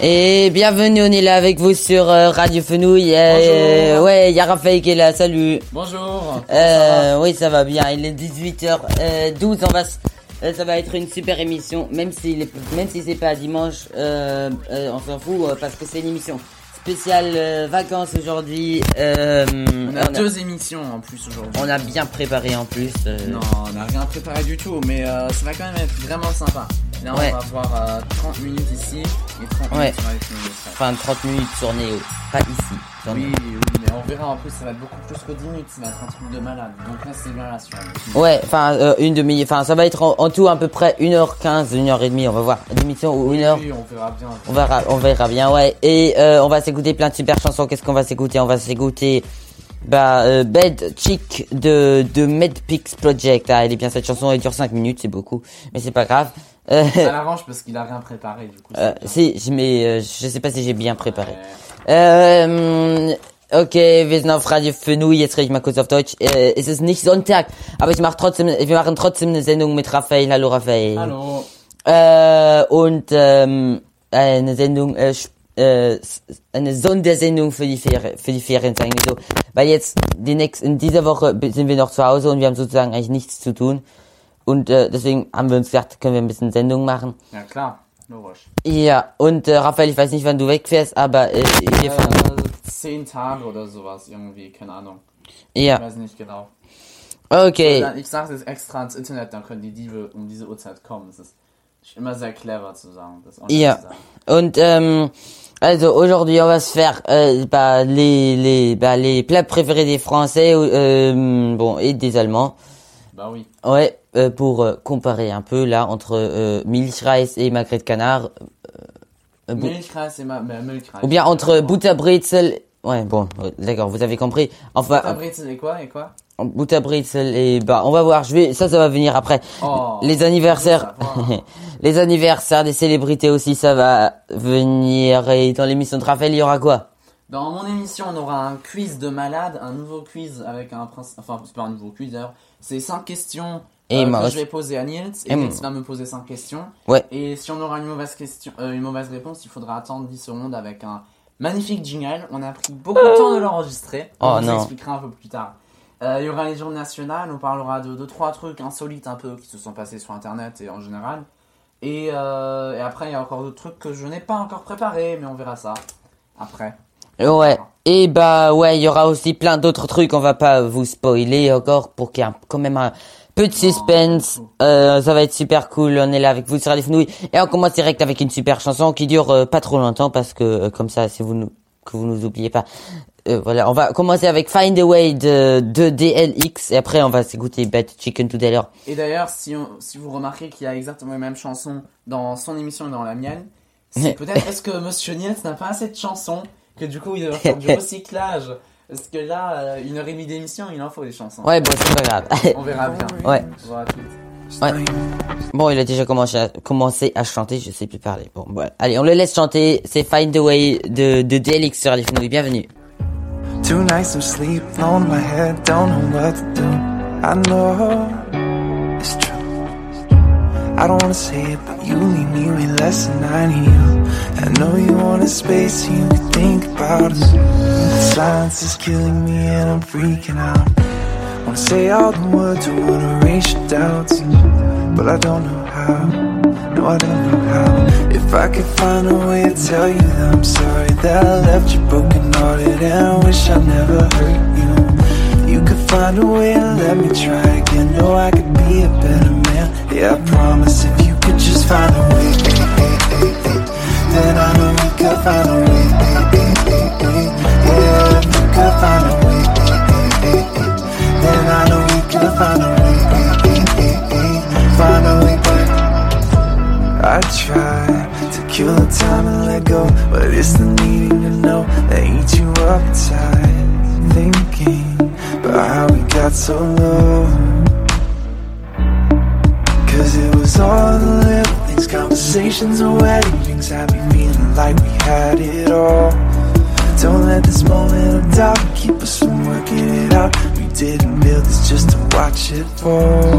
Et bienvenue, on est là avec vous sur euh, Radio Fenouil. Euh, Bonjour. ouais, il y a Raphaël qui est là, salut. Bonjour. Euh, oui, ça va bien, il est 18h12, on va euh, ça va être une super émission, même si, même si c'est pas dimanche, euh, euh, on s'en fout, parce que c'est une émission spéciale euh, vacances aujourd'hui. Euh, On a deux émissions en plus aujourd'hui. on a bien préparé en plus. Non, on n'a rien préparé du tout, mais euh, ça va quand même être vraiment sympa. Là, Ouais. on va voir euh, 30 minutes ici et 30 Ouais. minutes sur. Enfin, 30 minutes sur Néo, pas ici. sur Oui, oui, mais on verra en plus, ça va être beaucoup plus que 10 minutes, ça va être un truc de malade. Donc là, c'est bien rassurant. Ouais, enfin, euh, une demi, enfin, ça va être en, en tout à peu près 1h15, 1h30, on va voir. Une émission ou une heure. Oui, on verra bien. On verra, on verra bien, ouais. Et euh, on va s'écouter plein de super chansons. Qu'est-ce qu'on va s'écouter? On va s'écouter bah, euh, Bed Chick de, de Medpix Project. Ah, elle est bien cette chanson, elle dure 5 minutes, c'est beaucoup. Mais c'est pas grave. Euh, Ça l'arrange parce qu'il a rien préparé du coup. euh, si, mais euh, je sais pas si j'ai bien préparé. Ähm, okay, wir sind auf Radio Fenui, jetzt rede ich mal kurz auf Deutsch. Äh, es ist nicht Sonntag, aber ich mache trotzdem, wir machen trotzdem eine Sendung mit Raphael. Hallo Raphael. Hallo. Äh, und ähm, eine Sendung, äh, sp- äh, eine Sondersendung für die Ferien, für die Ferien, sagen wir so. Weil jetzt die nächsten, in dieser Woche sind wir noch zu Hause und wir haben sozusagen eigentlich nichts zu tun. Und äh, deswegen haben wir uns gedacht, können wir ein bisschen Sendung machen. Ja klar, logisch. Ja, und äh, Raphael, ich weiß nicht, wann du wegfährst, aber äh, fahren. Äh, 10 Tage oder sowas irgendwie, keine Ahnung. Ich Ja, weiß nicht genau. okay. Dann, ich sage das extra ins Internet, dann können die Diebe um diese Uhrzeit kommen. Das ist immer sehr clever zu sagen. Das Ja. sagen. Und ähm, also aujourd'hui on va se faire euh, bah, les les bah, les plats préférés des Français euh, bon et des Allemands. Bah oui. Ouais, euh, pour euh, comparer un peu là entre euh, Milchreis et magret de canard. Euh, bou- Milchreis et ma, Milchreis. ou bien entre Butterbrezel. Ouais, bon, euh, d'accord, vous avez compris. Enfin, T'as brezel et quoi et quoi? Euh, Butterbrezel et bah on va voir. Je vais ça ça va venir après. Oh, les anniversaires, les anniversaires des célébrités aussi, ça va venir. Et dans l'émission de Raphaël, il y aura quoi? Dans mon émission, on aura un quiz de malade, un nouveau quiz avec un prince. Enfin, c'est pas un nouveau quiz d'ailleurs. C'est 5 questions Et euh, que je vais poser à Niels. Et Et Niels va me poser 5 questions. Ouais. Et si on aura une mauvaise question, euh, une mauvaise réponse, il faudra attendre 10 secondes avec un magnifique jingle. On a pris beaucoup de temps de l'enregistrer. Oh on vous non. expliquera un peu plus tard. Euh, il y aura les journées nationales, on parlera de 2-3 trucs insolites un peu qui se sont passés sur internet et en général. Et, et après, il y a encore d'autres trucs que je n'ai pas encore préparés, mais on verra ça après. Ouais. Et bah ouais, il y aura aussi plein d'autres trucs. On va pas vous spoiler encore pour qu'il y ait quand même un peu de suspense. Euh, ça va être super cool. On est là avec vous sur les fenouilles et on commence direct avec une super chanson qui dure euh, pas trop longtemps parce que euh, comme ça, si vous nous que vous nous oubliez pas. Euh, voilà, on va commencer avec Find a Way de, de DLX et après on va s'écouter Bad Chicken tout à l'heure. Et d'ailleurs, si, on- si vous remarquez qu'il y a exactement les mêmes chansons dans son émission et dans la mienne, c'est peut-être parce que Monsieur Niels n'a pas assez de chansons que du coup il doit faire du recyclage. Parce que là, euh, une heure et demie d'émission, il en faut des chansons. Ouais, bon, c'est pas grave. On verra bien. Ouais. Tout. Ouais. Bon, il a déjà commencé à, commencé à chanter, je sais plus parler. Bon, voilà. Allez, on le laisse chanter. C'est Find a Way de, de DLX sur les fenouilles. Bienvenue. Two nights of sleep, in my head, don't know what to do. I know it's true. I don't wanna say it, but you leave me way less than I need you. I know you want a space so you can think about. The silence is killing me and I'm freaking out. Wanna say all the words I wanna erase your doubts, but I don't know how. No, I don't know how. If I could find a way to tell you that I'm sorry that I left you broken hearted and I wish I never hurt you. You could find a way to let me try again. Know I could be a better man. Yeah, I promise if you could just find a way, then I know we could find a way. Yeah, you could find a way, then I know we could find a way. Find a way back. I try to kill the time and let go, but it's the needing to know that eats you up inside. thinking about how we got so low. Cause it was all conversations and wedding rings had me feeling like we had it all. Don't let this moment of doubt keep us from working it out. We didn't build this just to watch it fall.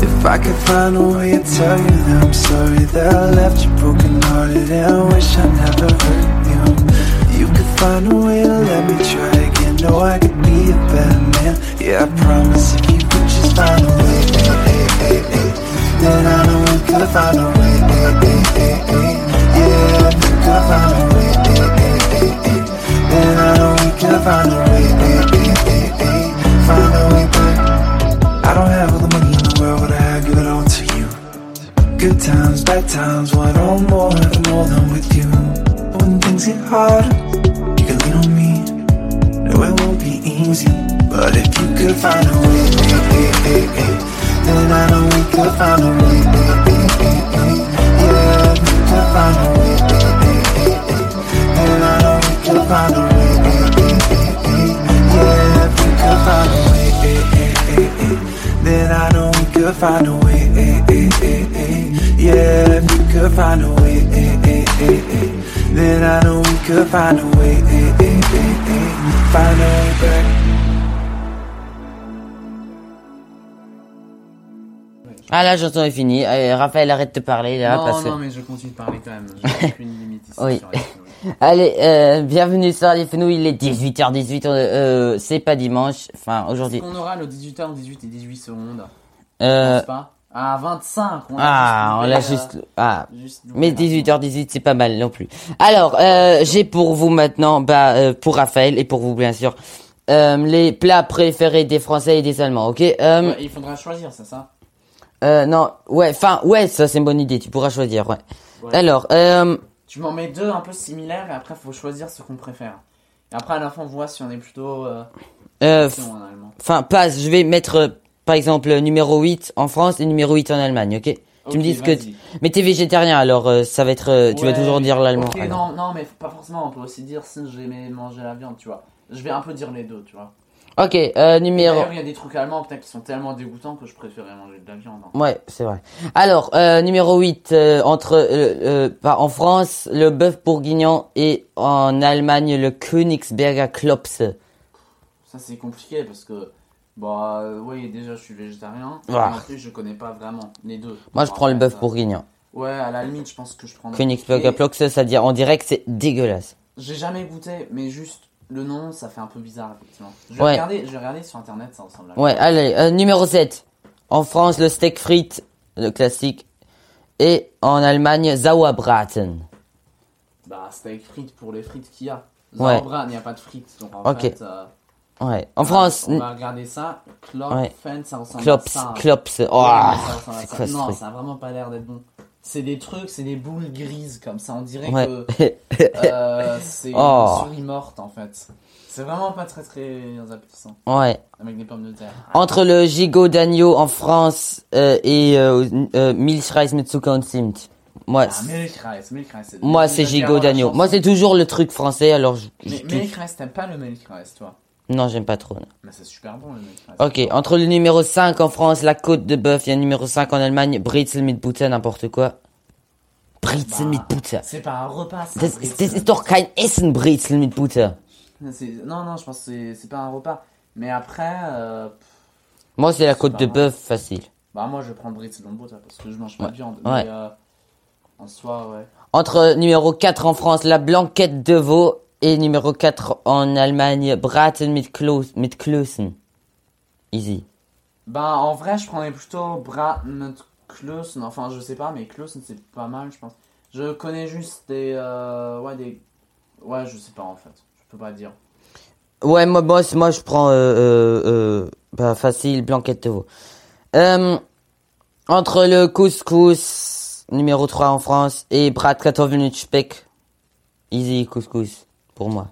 If I could find a way to tell you that I'm sorry that I left you broken hearted and I wish I never hurt you. You could find a way to let me try again. Know I could be a better man. Yeah, I promise chanson est finie. Allez, Raphaël, arrête de parler, là, non, parce que... non, mais je continue de parler quand même. J'ai aucune limite ici Oui. sur les fenouilles. Allez, euh, bienvenue sur Radio Fenouil, il est 18h18, euh, euh, c'est pas dimanche, enfin, aujourd'hui. On aura le 18h, 18 et 18 secondes? Euh, Je pense pas. Ah, 25. On ah, on l'a euh, juste, ah, juste Mais la 18h18, c'est pas mal non plus. Alors, euh, j'ai pour vous maintenant, bah, euh, pour Raphaël et pour vous bien sûr, euh, les plats préférés des Français et des Allemands, ok euh, Ouais, il faudra choisir, c'est ça? Euh, Non, ouais, enfin, ouais, ça c'est une bonne idée, tu pourras choisir, ouais. Ouais. Alors, euh, Tu m'en mets deux un peu similaires et après faut choisir ce qu'on préfère. Et après à la fin on voit si on est plutôt euh, euh, enfin, passe, je vais mettre, euh, par exemple, numéro 8 en France et numéro 8 en Allemagne, ok? Tu me dis ce que... Mais t'es végétarien, alors euh, ça va être... euh, tu vas toujours dire l'allemand. ok, alors. non, non, mais pas forcément. On peut aussi dire si j'aimais manger la viande, tu vois. Je vais un peu dire les deux, tu vois. Ok, euh, numéro... Il y a des trucs allemands peut-être qui sont tellement dégoûtants que je préférais manger de la viande. hein. Ouais, c'est vrai. Alors, euh, numéro 8, euh, entre, bah, en France, le bœuf bourguignon et en Allemagne, le Königsberger Klopse. Ça c'est compliqué parce que bah oui déjà je suis végétarien. Ah. En plus je connais pas vraiment les deux. Moi, je prends le bœuf bourguignon. Ouais, à la limite je pense que je prends. Königsberger Et Klopse, ça on dirait que c'est dégueulasse. J'ai jamais goûté, mais juste le nom ça fait un peu bizarre effectivement. Je vais Ouais. regarder, je vais regarder sur internet, ça ressemble à. Ouais, allez, euh, numéro 7. En France, le steak frites, le classique. Et en Allemagne, Sauerbraten. Bah steak frites pour les frites qu'il y a. Sauerbraten, il n'y a pas de frites donc en Ok. fait. euh, Ouais. En France, On va regarder ça. Klopfen, ça ressemble Klops, à ça. hein. Klops. Oh, Ouais, ça ressemble à c'est ça. quoi ce Non, ça a vraiment pas l'air d'être bon. C'est des trucs, c'est des boules grises comme ça. On dirait Ouais. que euh, c'est Oh. une souris morte en fait. C'est vraiment pas très très appétissant. ouais. Avec des pommes de terre. Entre le gigot d'agneau en France euh, et euh, euh, Milchreis mit Zimt. Moi, Ah, Milchreis, Milchreis. c'est- moi c'est gigot d'agneau. Moi c'est toujours le truc français alors je, Mais. Milchreis, t'aimes pas le Milchreis toi? Non, j'aime pas trop. non. Mais c'est super bon le Milchreis. Ok, entre le numéro 5 en France, la côte de bœuf, il y a le numéro 5 en Allemagne, Brezel mit Butter, n'importe quoi. Bah, mit Butter. C'est pas un repas ça. Das, das ist doch kein Essen, Brezel mit Butter. Non, non, je pense que c'est- pas un repas. Mais après, euh, Moi c'est la côte de bœuf facile. bah moi je prends Brezel en butter parce que je mange pas Ouais. de viande. Ouais. Mais euh, en soi, ouais. Entre numéro 4 en France, la blanquette de veau, et numéro 4 en Allemagne, Braten mit, Klos, mit Klößen. Easy. Bah en vrai, je prendrais plutôt Braten Klößen. Enfin, je sais pas, mais Klößen c'est pas mal, je pense. Je connais juste des. Euh, ouais, des. Ouais, je sais pas en fait. Je peux pas dire. Ouais, moi, moi, moi je prends euh, euh, euh, bah, facile, blanquette de veau. Euh, entre le couscous, numéro 3 en France, et Bratkartoffeln mit Speck. Easy couscous, pour moi.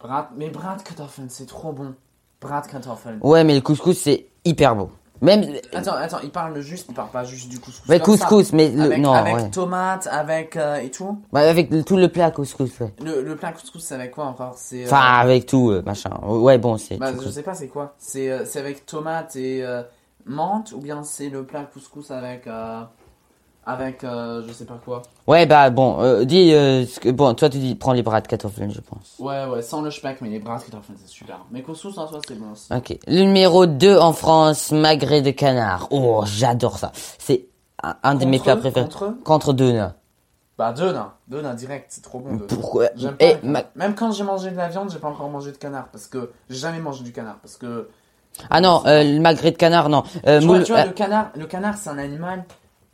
Brat... Mais Bratkartoffeln, c'est trop bon. Bratkartoffeln. Ouais, mais le couscous, c'est hyper bon. Même, Attends, attends, il parle juste, il parle pas juste du couscous. Ça. couscous, mais le- avec, non, avec ouais. tomates, avec euh, et tout. bah, avec tout le plat couscous, ouais. Le, le plat couscous, c'est avec quoi encore? C'est. euh, Enfin, avec tout, euh, machin. Ouais, bon, c'est. bah, je sais pas, c'est quoi? C'est avec tomates et menthe ou bien c'est le plat couscous avec avec euh, je sais pas quoi. Ouais, bah, bon, euh, dis, euh, ce que- bon, toi, tu dis, prends les bras de kartoffeln, je pense. Ouais, ouais, sans le speck, mais les bras qui c'est super. Mais couscous en soi, c'est bon aussi. Ok. Le numéro 2 en France, magret de canard. Oh, j'adore ça. C'est un, un de mes plats préférés. contre eux Contre Dona. Bah Dona, Dona direct, c'est trop bon. Pourquoi J'aime pas Eh, ma- Même quand j'ai mangé de la viande, j'ai pas encore mangé de canard parce que j'ai jamais mangé du canard parce que Ah non, euh, le magret de canard, non. Tu vois, tu vois, le canard, le canard c'est un animal,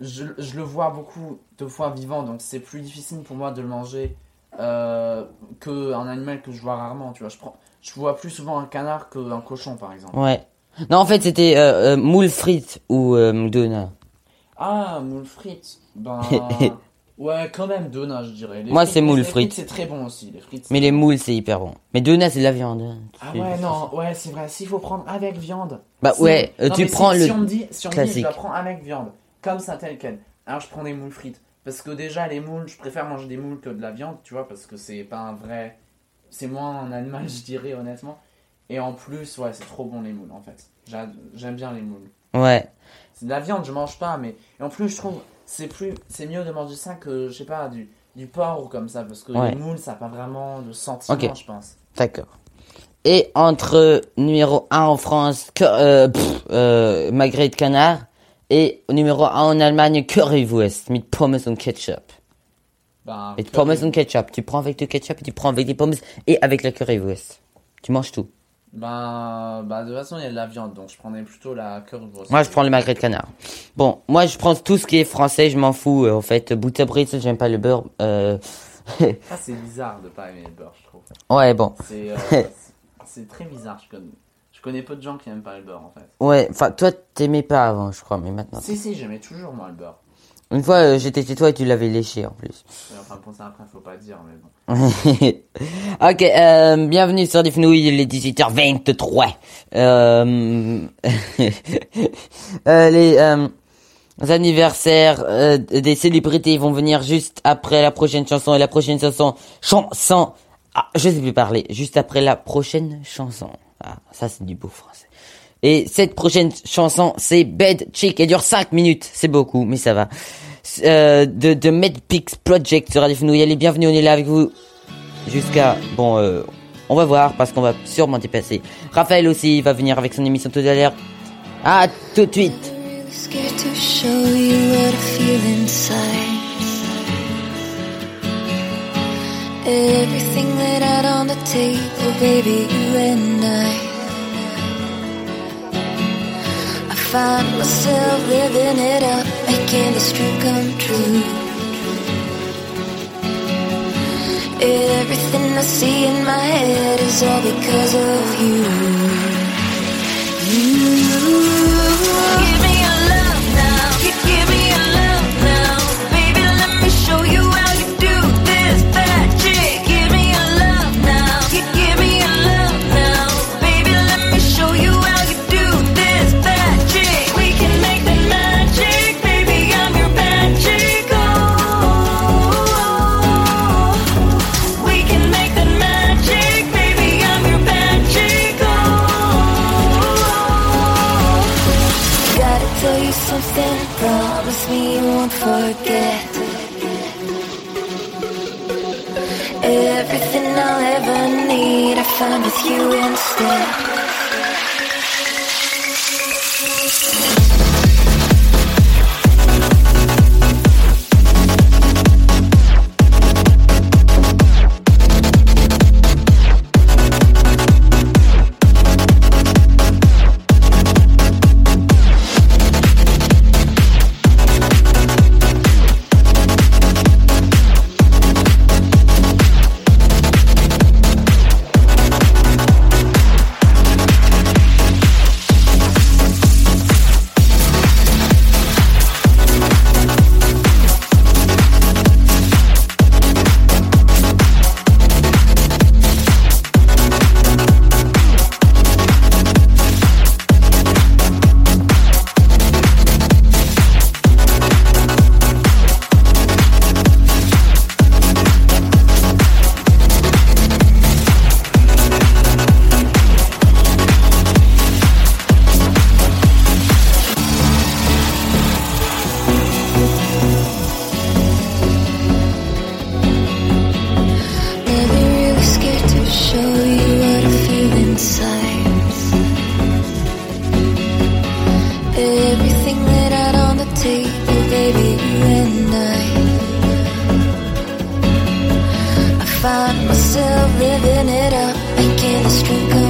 je, je le vois beaucoup de fois vivant donc c'est plus difficile pour moi de le manger euh, que un animal que je vois rarement, tu vois. Je prends, je vois plus souvent un canard qu'un cochon par exemple. Ouais. Non, en fait, c'était euh, euh, moule frites ou euh, Dona. Ah, moule frites, ben ouais quand même Dona je dirais. Les Moi, c'est moule frites. C'est très bon aussi les frites. Mais les moules, c'est hyper bon. Mais Dona, c'est de la viande. hein. Ah ouais, non, ouais, c'est vrai. S'il faut prendre avec viande. Bah Si- ouais, euh, non, tu si- prends si, le on me dit, si on me dit, je classique. la prends avec viande, comme ça tel quel. Alors je prends des moules frites. Parce que déjà, les moules, je préfère manger des moules que de la viande, tu vois, parce que c'est pas un vrai. C'est moins un animal, je dirais, honnêtement. Et en plus, ouais, c'est trop bon les moules, en fait. J'a- J'aime bien les moules. Ouais. C'est de la viande, je mange pas, mais. Et en plus, je trouve, c'est plus. C'est mieux de manger ça que, je sais pas, du, du porc ou comme ça, parce que Ouais. les moules, ça n'a pas vraiment de sentiment, je pense. D'accord. Et entre numéro 1 en France, que, euh, pff, euh, magret de canard, et numéro 1 en Allemagne, Currywurst, mit Pommes und Ketchup. Ben, Mit Pommes und Ketchup. Tu prends avec du ketchup et tu prends avec des pommes et avec la currywurst. Tu manges tout. Ben, bah, de toute façon, il y a de la viande, donc je prenais plutôt la currywurst. Moi, je prends le magret de canard. Bon, moi, je prends tout ce qui est français, je m'en fous. euh, en fait, Butterbrezel, j'aime pas le beurre. Euh... Ça, c'est bizarre de pas aimer le beurre, je trouve. ouais, bon. C'est euh, très bizarre. Je connais, je connais peu de gens qui n'aiment pas le beurre, en fait. Ouais, enfin, toi, t'aimais pas avant, je crois, mais maintenant. Si, si, j'aimais toujours, moi, le beurre. Une fois, euh, j'étais chez toi et tu l'avais léché, en plus. Et enfin, pour ça, après, faut pas dire, mais bon. ok, euh, bienvenue sur des fenouilles, il est 18h23. Euh, les euh, anniversaires des célébrités vont venir juste après la prochaine chanson et la prochaine chanson, chanson, ah, je sais plus parler, juste après la prochaine chanson. Ah, ça c'est du beau français. Et cette prochaine chanson, c'est Bad Chick. Elle dure 5 minutes. C'est beaucoup, mais ça va. Euh, de, de Medpix Project sur Radio Fenouil. Allez, bienvenue, on est là avec vous. Jusqu'à... Bon, euh, on va voir, parce qu'on va sûrement dépasser. Raphaël aussi va venir avec son émission tout à l'heure. À tout de suite. Everything laid out on the table, baby, you and I. I find myself living it up, making this dream come true. Everything I see in my head is all because of you. could go.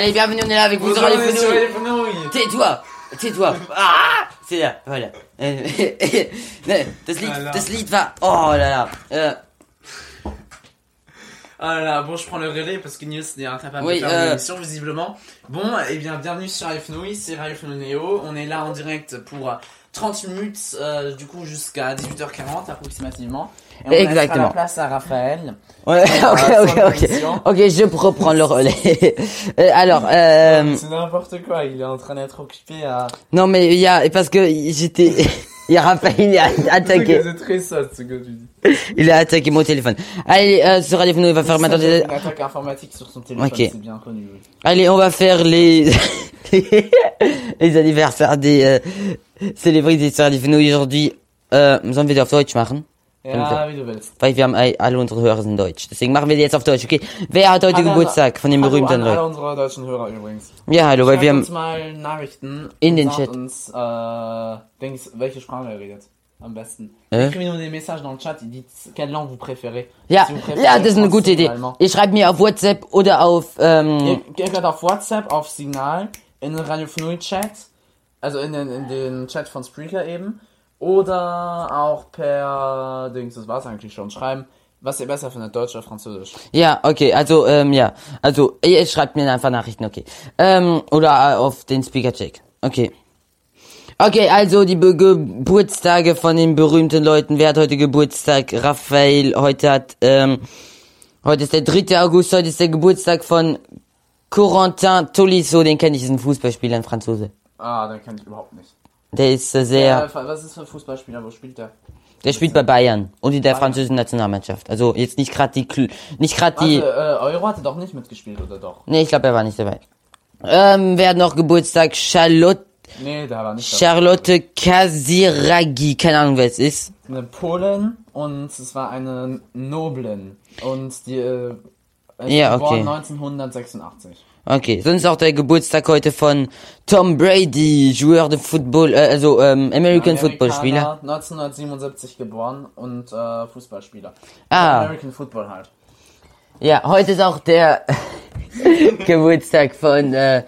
Allez, bienvenue, on est là avec vous sur les fenouilles. Tais-toi, tais-toi. Ah, c'est là, voilà. Voilà. das Lied war. Oh là là. Euh, Ah là, bon, je prends le relais parce que News n'est incapable Oui, de faire euh, l'émission, visiblement. Bon, et bien, bienvenue sur Radio Fenouil, c'est Radio Fenouil Néo. On est là en direct pour euh, 30 minutes, euh, du coup, jusqu'à 18h40 approximativement. Et on Exactement. la place à Raphaël. Ouais, ok, Euh, ok, ok. Ok, je reprends le relais. Euh, alors, euh, C'est n'importe quoi, il est en train d'être occupé à. non mais il y a parce que j'étais, il y a Raphaël, il a attaqué, C'est très ce que tu dis. il a attaqué mon téléphone. Allez, euh, sur Radio il va faire maintenant des... Une attaque informatique sur son téléphone, Ok. c'est bien connu. oui. Allez, on va faire les les anniversaires des euh, célébrités sur Radio aujourd'hui. Äh, sollen wir die auf Deutsch machen? Ja, wie du willst. Weil wir haben all- alle unsere Hörer sind Deutsch. Deswegen machen wir die jetzt auf Deutsch, okay? Wer hat heute Hallo, Geburtstag von den berühmten an alle Leuten? unsere deutschen Hörer übrigens. Ja, hallo, weil wir Schreibt haben... uns mal Nachrichten In den Chat. uns, äh, Dings, welche Sprache ihr redet. Am besten. Äh? Écrivez-nous des messages dans le chat, dites quelle langue vous préférez. Ja, Si vous préférez ja, das ist eine gute Idee. Ihr schreibt mir auf WhatsApp oder auf... Ähm, Ihr, ihr könnt auf WhatsApp, auf Signal, in den Radio Chat, also in den, in den Chat von Spreaker eben, oder auch per, Dings, das war's eigentlich schon, schreiben, was ihr besser findet, Deutsch oder Französisch. Ja, okay, also, ähm, ja. Also, ihr schreibt mir einfach Nachrichten, okay. Ähm, oder äh, auf den Speaker-Check. Okay. Okay, also die Be Geburtstage von den berühmten Leuten. Wer hat heute Geburtstag? Raphael. Heute hat, ähm, heute ist der 3. August, heute ist der Geburtstag von Corentin Tolisso, den kenne ich, ist ein Fußballspieler, ein Franzose. Ah, den kenn ich überhaupt nicht. Der ist sehr, Äh, was ist für ein Fußballspieler, wo spielt der? der spielt bei Bayern und in der Bayern. französischen Nationalmannschaft. Also jetzt nicht gerade die, Kl- nicht gerade die, äh, Euro hatte doch nicht mitgespielt, oder doch? Nee, ich glaube, er war nicht dabei. Ähm, wer hat noch Geburtstag? Charlotte, Nee, der war nicht Charlotte Kasiragi. Keine Ahnung, wer es ist. Eine Polin und es war eine Noblin. Und die, äh, Ja, okay. 1986. Okay, sonst auch der Geburtstag heute von Tom Brady, Joueur de Football, äh, also ähm, American Football Spieler. 1977 geboren und äh, Fußballspieler. Ah. American Football halt. Ja, heute ist auch der Geburtstag von äh,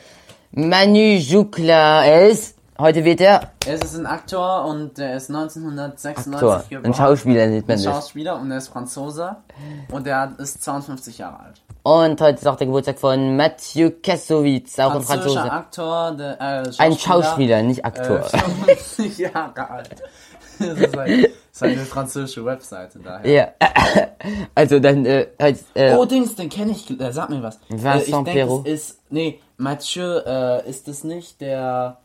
Manu Jukla. Er ist Heute wird er Es ist ein Aktor und der ist 1996 Aktor. geboren. Ein Schauspieler nennt man Ein das. Schauspieler und er ist Franzose und er ist 52 Jahre alt. Und heute ist auch der Geburtstag von Mathieu Kassovitz, auch ein Franzose. Aktor, der, äh, Ein Schauspieler, nicht Äh, Aktor. 55 Jahre alt. Das ist, ein, das ist eine französische Webseite daher. ja. Also dann, äh, heute, äh, Oh, Dings, den kenne ich. Äh, sag mir was. Vincent äh, ich denk, Perrault. ist. Nee, Mathieu, äh, ist es nicht der.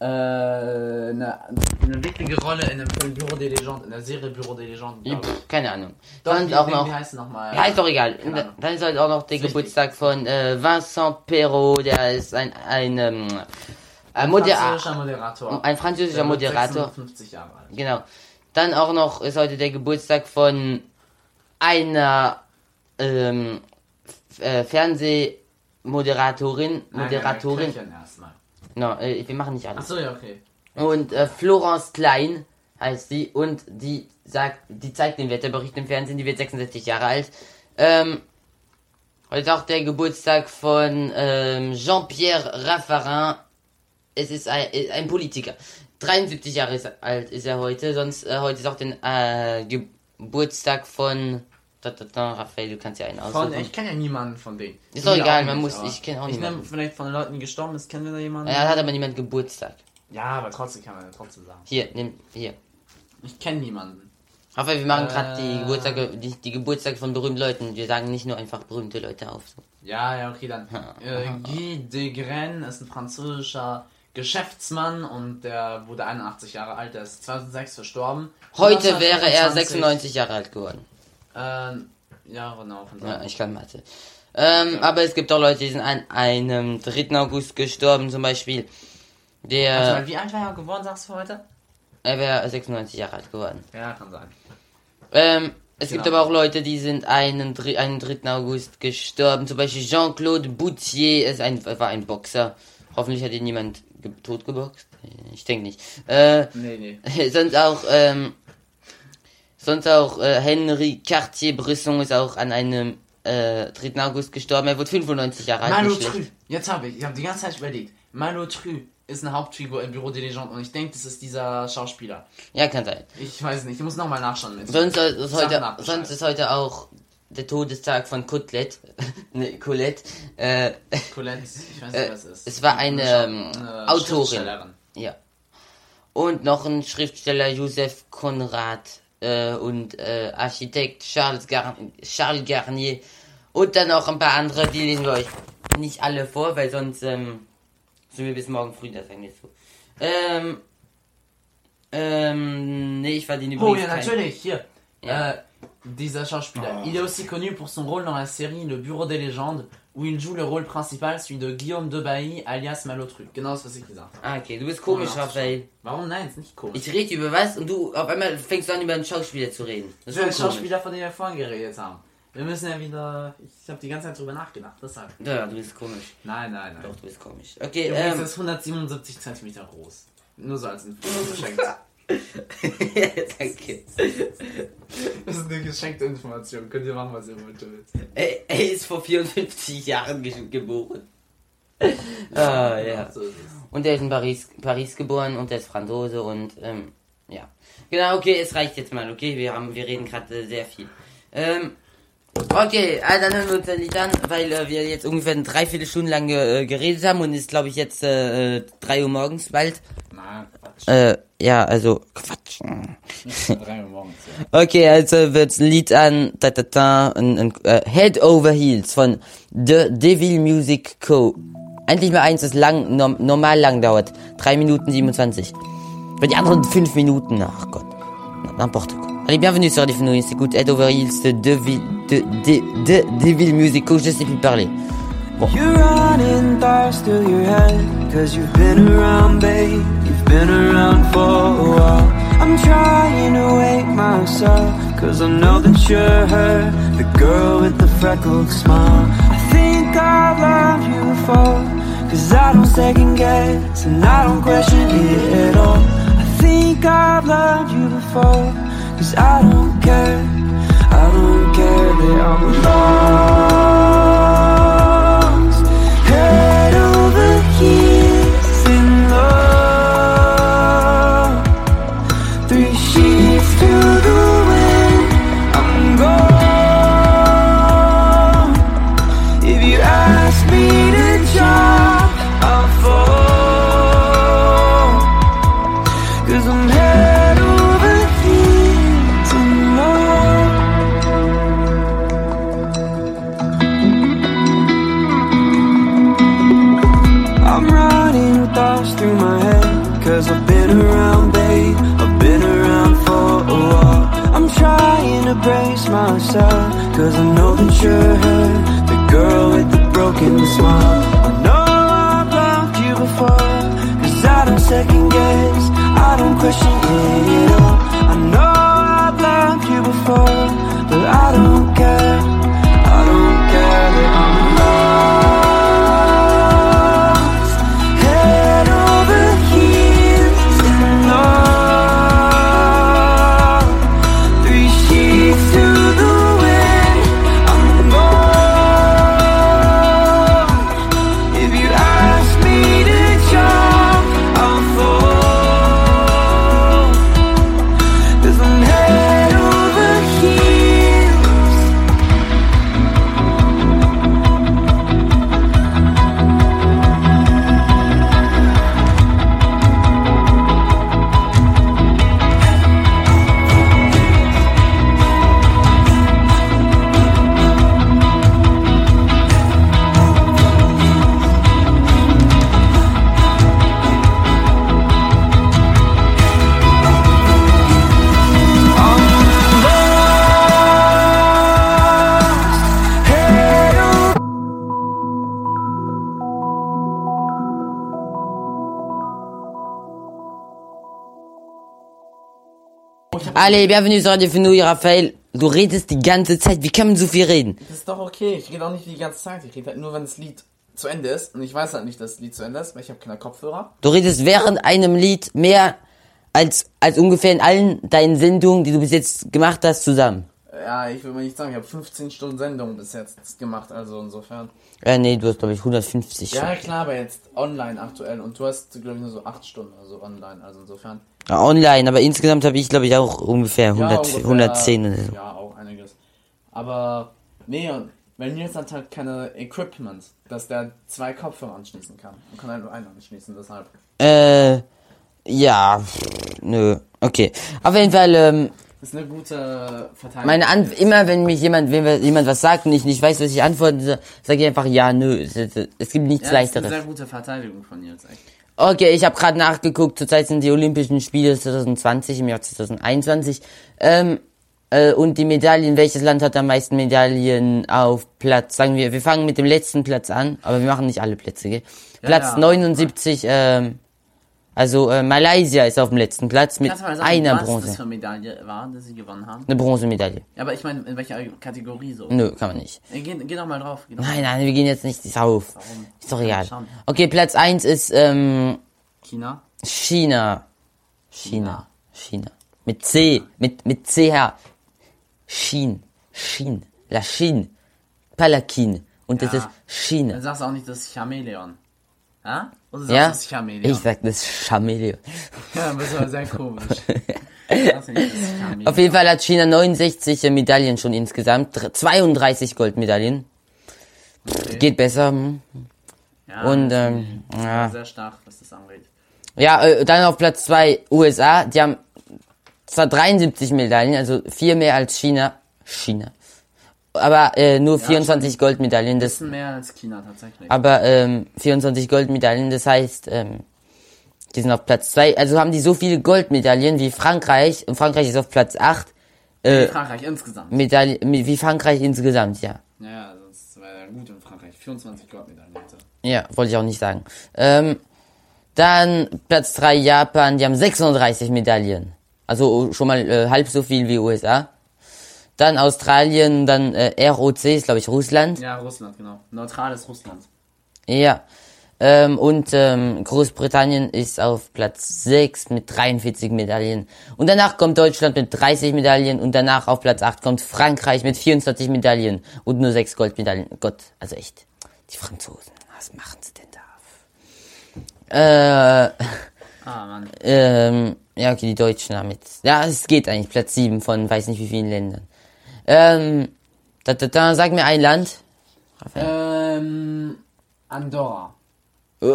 Äh, eine, eine wichtige Rolle in dem Film Bureau des Légendes, in der Serie Légendes. glaub ich. pff, keine Ahnung. Doch, Dann wie, auch wie, noch, Wie heißt es nochmal? ja, ist doch egal. Dann ist heute auch noch der. Geburtstag von äh, Vincent Perrault, der ist ein, ein, ähm, ein, Moder Französischer Moderator. ein französischer Der Moderator. 56 Jahre alt. Genau. Dann auch noch ist heute der Geburtstag von einer ähm, äh, Fernsehmoderatorin, Moderatorin. nein, Köchin erstmal. No, äh, wir machen nicht alles. Achso, ja, okay. Und äh, Florence Klein heißt sie und die sagt, die zeigt den Wetterbericht im Fernsehen, die wird 66 Jahre alt. Ähm, heute ist auch der Geburtstag von ähm, Jean-Pierre Raffarin. Es ist ein, äh, ein Politiker. 73 Jahre alt ist er heute, sonst äh, heute ist auch der äh, Geburtstag von da, da, da, Raphael, du kannst ja einen Von, aussuchen. ich kenne ja niemanden von denen. Ist doch egal, man muss- ich kenn auch Ich niemanden. nehme vielleicht von den Leuten, die gestorben ist, kennen wir da jemanden? Ja, hat aber niemand Geburtstag. Ja, aber trotzdem kann man ja trotzdem sagen. Hier, nimm, hier. Ich kenne niemanden. Raphael, wir machen gerade die Äh. Geburtstage, die, die Geburtstage von berühmten Leuten. Wir sagen nicht nur einfach berühmte Leute auf. So. Ja, ja, okay, dann. Äh, Guy de Graine ist ein französischer Geschäftsmann und der wurde 81 Jahre alt, der ist 2006 verstorben. Heute wäre er 1925, 96 Jahre alt geworden. Ähm, ja, genau. Von Ja, ich kann Mathe. Ähm, aber es gibt auch Leute, die sind an einem 3. August gestorben, zum Beispiel. Der, mal, wie alt war er geworden, sagst du heute? er wäre 96 Jahre alt geworden. Ja, kann sein. Ähm, es gibt Genau. aber auch Leute, die sind einen, einen 3. August gestorben. Zum Beispiel Jean-Claude Boutier ist ein, war ein Boxer. Hoffentlich hat ihn niemand ge totgeboxt. Ich denke nicht. Äh, Nee, nee. sonst auch, ähm, sonst auch äh, Henri Cartier-Bresson ist auch an einem äh, 3. August gestorben. Er wurde 95 Jahre alt. Malotru. Jetzt habe ich, ich habe die ganze Zeit überlegt. Malotru ist eine Hauptfigur im Bureau des Légendes und ich denke, das ist dieser Schauspieler. Ja, kann sein. Ich weiß nicht, ich muss nochmal nachschauen. Sonst ist, heute, sonst ist heute auch der Todestag von Colette. ne, Colette. Äh, Colette, ich weiß nicht, Äh, was es ist. es war eine, ähm, Eine Autorin. Ja. Und noch ein Schriftsteller Joseph Konrad äh, und äh, Architekt Charles, Gar Charles Garnier. Und dann noch ein paar andere, die lesen wir euch nicht alle vor, weil sonst ähm, sind wir bis morgen früh, das sagen wir so. Ähm, ähm, nee, ich verdiene Oh übrigens ja, kein- natürlich, hier. Ja. Euh, dieser Schauspieler. Il est aussi connu pour son rôle dans la série Le Bureau des légendes, où il joue le rôle principal, celui de Guillaume de Bailly, alias Malotru. Genau das, was ich gesagt habe. Ah, okay, du bist komisch, Ja, Raphael. Warum nein? Ist nicht komisch. Ich rede über was und du auf einmal fängst du an, über einen Schauspieler zu reden. Das ist komisch. Schauspieler, von dem wir vorhin geredet haben. Wir müssen ja wieder. Ich habe die ganze Zeit drüber nachgedacht, deshalb. Ja, du bist komisch. Nein, nein, nein. Doch, du bist komisch. Okay, Übrigens ähm. ist 177 cm groß. Nur so als Info Danke. Das ist eine geschenkte Information. Könnt ihr machen, was ihr wollt damit. Er, er ist vor 54 Jahren ge geboren. ah, ja. Es. Und er ist in Paris, Paris geboren und er ist Franzose und, ähm, ja. Genau, okay, es reicht jetzt mal, okay? Wir haben, wir reden gerade äh, sehr viel. Ähm, okay, ah, dann hören wir uns dann nicht an, weil äh, wir jetzt ungefähr eine Dreiviertelstunde lang äh, geredet haben und es ist, glaube ich, jetzt äh, 3 Uhr morgens bald. Nein, Quatsch. Ja, also, Quatsch. Nicht 3 Uhr morgens. Ja. Okay, also wird's ein Lied an, ta, ta, ta, ein, ein, äh, Head Over Heels von The Devil Music Co. Endlich mal eins, das lang, norm, normal lang dauert. 3 Minuten 27. Für die anderen 5 Minuten, ach Gott. N'importe quoi. Allez, bienvenue sur Radio Fenouille, c'est écoute Head Over Heels de Devil, de, de, de Devil Music Co. Je sais plus parler. You're running thoughts through your head Cause you've been around, babe been around for a while. I'm trying to wake myself Cause I know that you're her The girl with the freckled smile. I think I've loved you before Cause I don't second guess And I don't question it at all. I think I've loved you before Cause I don't care. I don't care that I'm lost Allez, bienvenue sur Radio Fenouille, Raphaël. Du redest die ganze Zeit. Wie kann man so viel reden? Das ist doch okay. Ich rede auch nicht die ganze Zeit. Ich rede halt nur, wenn das Lied zu Ende ist. Und ich weiß halt nicht, dass das Lied zu Ende ist, weil ich habe keine Kopfhörer. Du redest während einem Lied mehr als, als ungefähr in allen deinen Sendungen, die du bis jetzt gemacht hast, zusammen. Ja, ich will mal nicht sagen, ich habe 15 Stunden Sendung bis jetzt gemacht, also insofern. Äh, nee, du hast, glaube ich, 150 Ja, schon. klar, aber jetzt online aktuell. Und du hast, glaube ich, nur so 8 Stunden oder so online, also insofern. Ja, online, aber insgesamt habe ich, glaube ich, auch ungefähr 100, ja, ungefähr, 110 oder so. Ja, auch einiges. Aber, nee, und wenn jetzt hat halt keine Equipment, dass der zwei Kopfhörer anschließen kann. Man kann halt nur einen anschließen, deshalb. Äh, ja, nö, okay. Auf jeden Fall, ähm, Das ist eine gute Verteidigung. meine An immer wenn mich jemand, wenn jemand was sagt und ich nicht weiß, was ich antworten soll, sage ich einfach ja, nö. Es, es, gibt nichts ja, das ist eine leichteres. sehr gute Verteidigung von Nils, echt. Okay, ich habe gerade nachgeguckt. Zurzeit sind die Olympischen Spiele 2020 im Jahr 2021. Ähm, äh, und die Medaillen, welches Land hat am meisten Medaillen auf Platz? Sagen wir, wir fangen mit dem letzten Platz an, aber wir machen nicht alle Plätze, gell? Platz ja. 79, ähm, also äh, Malaysia ist auf dem letzten Platz mit sagen, einer was das Bronze. für eine Medaille war, die sie gewonnen haben? Eine Bronzemedaille. Ja, aber ich meine, in welcher Kategorie so? Nö, kann man nicht. Ey, Geh, geh doch mal drauf. Doch Nein, nein, wir gehen jetzt nicht auf. Warum? Ist doch egal. Okay, Platz 1 ist ähm, China. China. China. China. Mit C. Mit, mit CH. Chine. Chine. La Chine. Pas la Chine. Und das Ja. ist Dann China. sagst du auch nicht das Chamäleon. Ja? Oder sagst Ja? du das Chamäleon? Ich sag das Chameleon. Ja, das war sehr komisch. Auf jeden Fall hat China 69 Medaillen schon insgesamt. Dr- 32 Goldmedaillen. Geht besser. hm. Ja, Und, ähm, ja. sehr stark, was das angeht. Ja, äh, dann auf Platz 2 USA. Die haben zwar 73 Medaillen, also vier mehr als China. China. Aber äh, nur 24 Goldmedaillen. Das Bisschen mehr als China tatsächlich. aber ähm, 24 Goldmedaillen, das heißt, ähm, die sind auf Platz 2. Also haben die so viele Goldmedaillen wie Frankreich und Frankreich ist auf Platz 8. Äh, Frankreich insgesamt. Medaille, wie Frankreich insgesamt, ja. Ja, ja, das wäre ja gut in Frankreich. 24 Goldmedaillen. Ja, wollte ich auch nicht sagen. Ähm, dann Platz 3 Japan, die haben 36 Medaillen. Also schon mal äh, halb so viel wie USA. Dann Australien, dann äh, ROC ist glaube ich Russland. Ja, Russland, genau. Neutrales Russland. Ja. Ähm, und ähm, Großbritannien ist auf Platz 6 mit 43 Medaillen. Und danach kommt Deutschland mit 30 Medaillen und danach auf Platz 8 kommt Frankreich mit 24 Medaillen und nur 6 Goldmedaillen. Gott, also echt. Die Franzosen, was machen sie denn da? Äh, Ah, Mann. ähm, ja, okay, die Deutschen damit. Ja, es geht eigentlich. Platz 7 von weiß nicht wie vielen Ländern. Ähm, da, da, da, sag mir ein Land. Ähm, Andorra. Äh,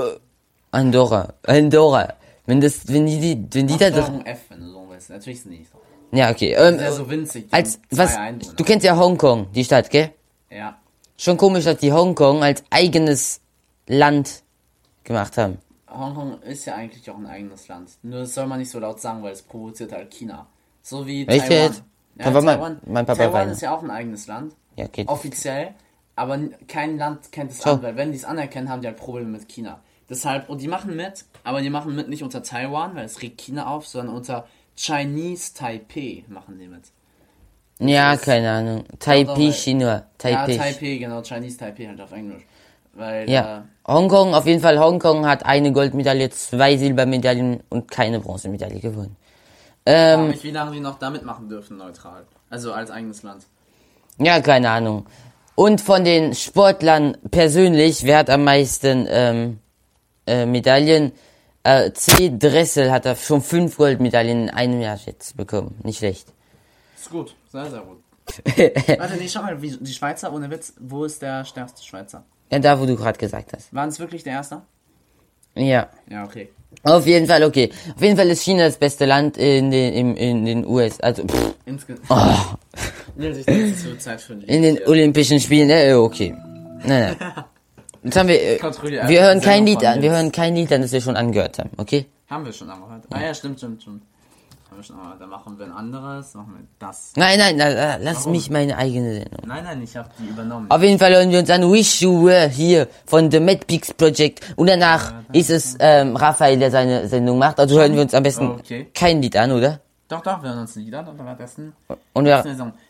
Andorra. Andorra. Wenn das, wenn die, die wenn die da Doch F, wenn du so willst. Natürlich ist nicht so. Ja, okay. Ähm, ist so winzig. die als, was, Einwohner. du kennst ja Hongkong, die Stadt, gell? Ja. Schon komisch, dass die Hongkong als eigenes Land gemacht haben. Hongkong ist ja eigentlich auch ein eigenes Land. Nur das soll man nicht so laut sagen, weil es provoziert halt China. So wie Echt Taiwan. Ja, Aber mein- Taiwan, mein Papa Taiwan ist ja auch ein eigenes Land. Ja, geht. Offiziell. Aber kein Land kennt es So. an, weil wenn die es anerkennen, haben die halt Probleme mit China. Deshalb, und die machen mit, aber die machen mit nicht unter Taiwan, weil es regt China auf, sondern unter Chinese Taipei machen die mit. Ja, keine Ahnung. Taipei, China. Ja, Taipei. Taipei, genau, Chinese Taipei halt auf Englisch. Weil, Ja. äh, Hongkong, auf jeden Fall, Hongkong hat eine Goldmedaille, zwei Silbermedaillen und keine Bronzemedaille gewonnen. Ähm, mich, wie lange die noch da mitmachen dürfen, neutral. Also als eigenes Land. ja, keine Ahnung. Und von den Sportlern persönlich, wer hat am meisten ähm, äh, Medaillen? Äh, C. Dressel hat er schon fünf Goldmedaillen in einem Jahr jetzt bekommen. Nicht schlecht. Ist gut, sehr, sehr gut. Warte, nee, schau mal, wie, die Schweizer, ohne Witz, wo ist der stärkste Schweizer? Ja, da, wo du gerade gesagt hast. Waren es wirklich der Erste? Ja. Ja, okay. Auf jeden Fall, okay. Auf jeden Fall ist China das beste Land in den, im, in den US, also pff. Oh. In den. Olympischen Spielen, äh, okay. Nein, nein. Jetzt haben wir, äh, wir hören kein Lied an, wir hören kein Lied an, das wir schon angehört haben, okay? Haben wir schon angehört. Ah ja, stimmt, stimmt, stimmt. Wir angehört. Dann machen wir ein anderes, machen wir das. Nein, nein, nein, nein lass Warum? mich meine eigene Sendung. Nein, nein, ich habe die übernommen. Auf jeden Fall hören wir uns an Wish You Were hier von The Mad Peaks Project und danach ist es ähm, Raphael, der seine Sendung macht. Also hören wir uns am besten Okay. kein Lied an, oder? Doch, doch, wir hören uns Lieder und währenddessen. Und wir,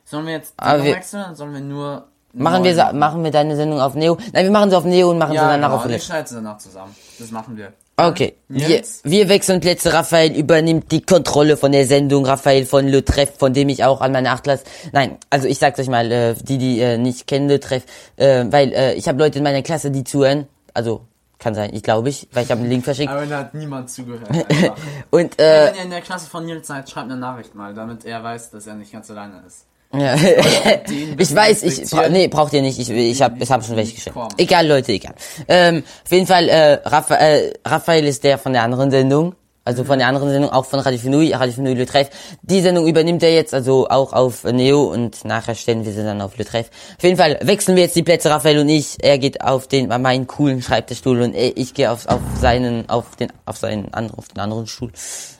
Sollen wir jetzt die Aber wir- wechseln oder sollen wir nur. machen wir, machen wir deine Sendung auf Neo? Nein, wir machen sie auf Neo und machen Ja, sie danach genau, auf und Neo. ich schneide sie danach zusammen. Das machen wir. Okay, wir, wir wechseln Plätze. Raphael übernimmt die Kontrolle von der Sendung. Raphael von Le Treff, von dem ich auch an meine acht Klasse. Nein, also ich sag's euch mal, äh, die, die äh, nicht kennen Le Treff, äh, weil äh, ich habe Leute in meiner Klasse, die zuhören. Also kann sein, ich glaube ich, weil ich habe einen Link verschickt. Aber da hat niemand zugehört. Und äh, Wenn ihr in der Klasse von Nils seid, schreibt eine Nachricht mal, damit er weiß, dass er nicht ganz alleine ist. Ja. Ich weiß, ich bra nee, braucht ihr nicht. Ich ich habe es haben schon welche. Komm. Egal, Leute, egal. Ähm, auf jeden Fall äh, Rapha äh, Raphael ist der von der anderen Sendung. Also von der anderen Sendung, auch von Radio Fenui, Radio Fenui Le Treff. Die Sendung übernimmt er jetzt, also auch auf Neo und nachher stellen wir sie dann auf Le Treff. Auf jeden Fall wechseln wir jetzt die Plätze, Raphael und ich. Er geht auf den, meinen coolen Schreibtischstuhl und ich gehe auf, auf seinen, auf den, auf seinen anderen, auf den anderen Stuhl.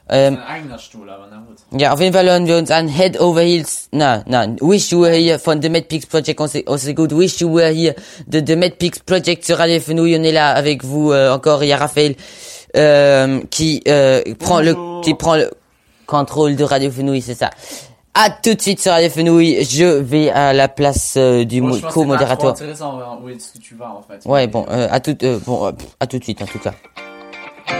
Ähm, Ein eigener Stuhl, aber na gut. ja, auf jeden Fall hören wir uns an Head Over Heels, na, na, Wish You Were Here von The Mad Peaks Project, on s'écoute Wish You Were Here de The Mad Peaks Project sur Radio Fenouille, on est là avec vous euh, encore, il y a Raphaël euh, qui euh, prend le, qui prend le contrôle de Radio Fenouille, c'est ça. À tout de suite sur Radio Fenouille, je vais à la place euh, du Bon, que c'est co-modérateur. intéressant où est-ce que tu vas en fait. Ouais, bon, euh, à tout, euh, bon, euh, à tout de suite en tout cas.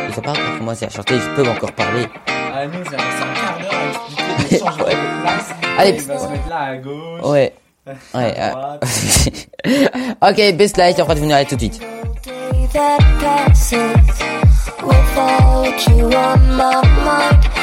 Je sais pas encore commencer à chanter, je peux encore parler. Ah, nous, va rester un quart d'heure à expliquer des changements de place. Allez, il va se mettre là à gauche. Ouais. Ouais. ok, bis gleich auf Radio Fenouille, allez tout de suite. Without you on my mind.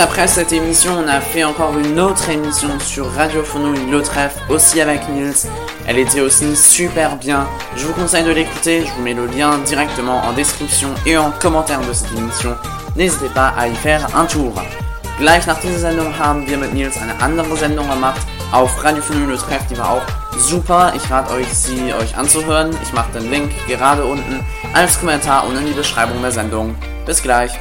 Après cette émission, on a fait encore une autre émission sur Radiophono, une autre F, aussi avec Nils. Elle était aussi super bien. Je vous conseille de l'écouter, je vous mets le lien directement en description et en commentaire de cette émission. N'hésitez pas à y faire un tour. Gleich nach dieser Sendung haben wir mit Nils eine andere Sendung gemacht auf Radio Phono Le Treff, die war auch super. Ich rate euch, sie euch anzuhören. Ich mache den Link gerade unten als Kommentar und in die Beschreibung der Sendung. Bis gleich.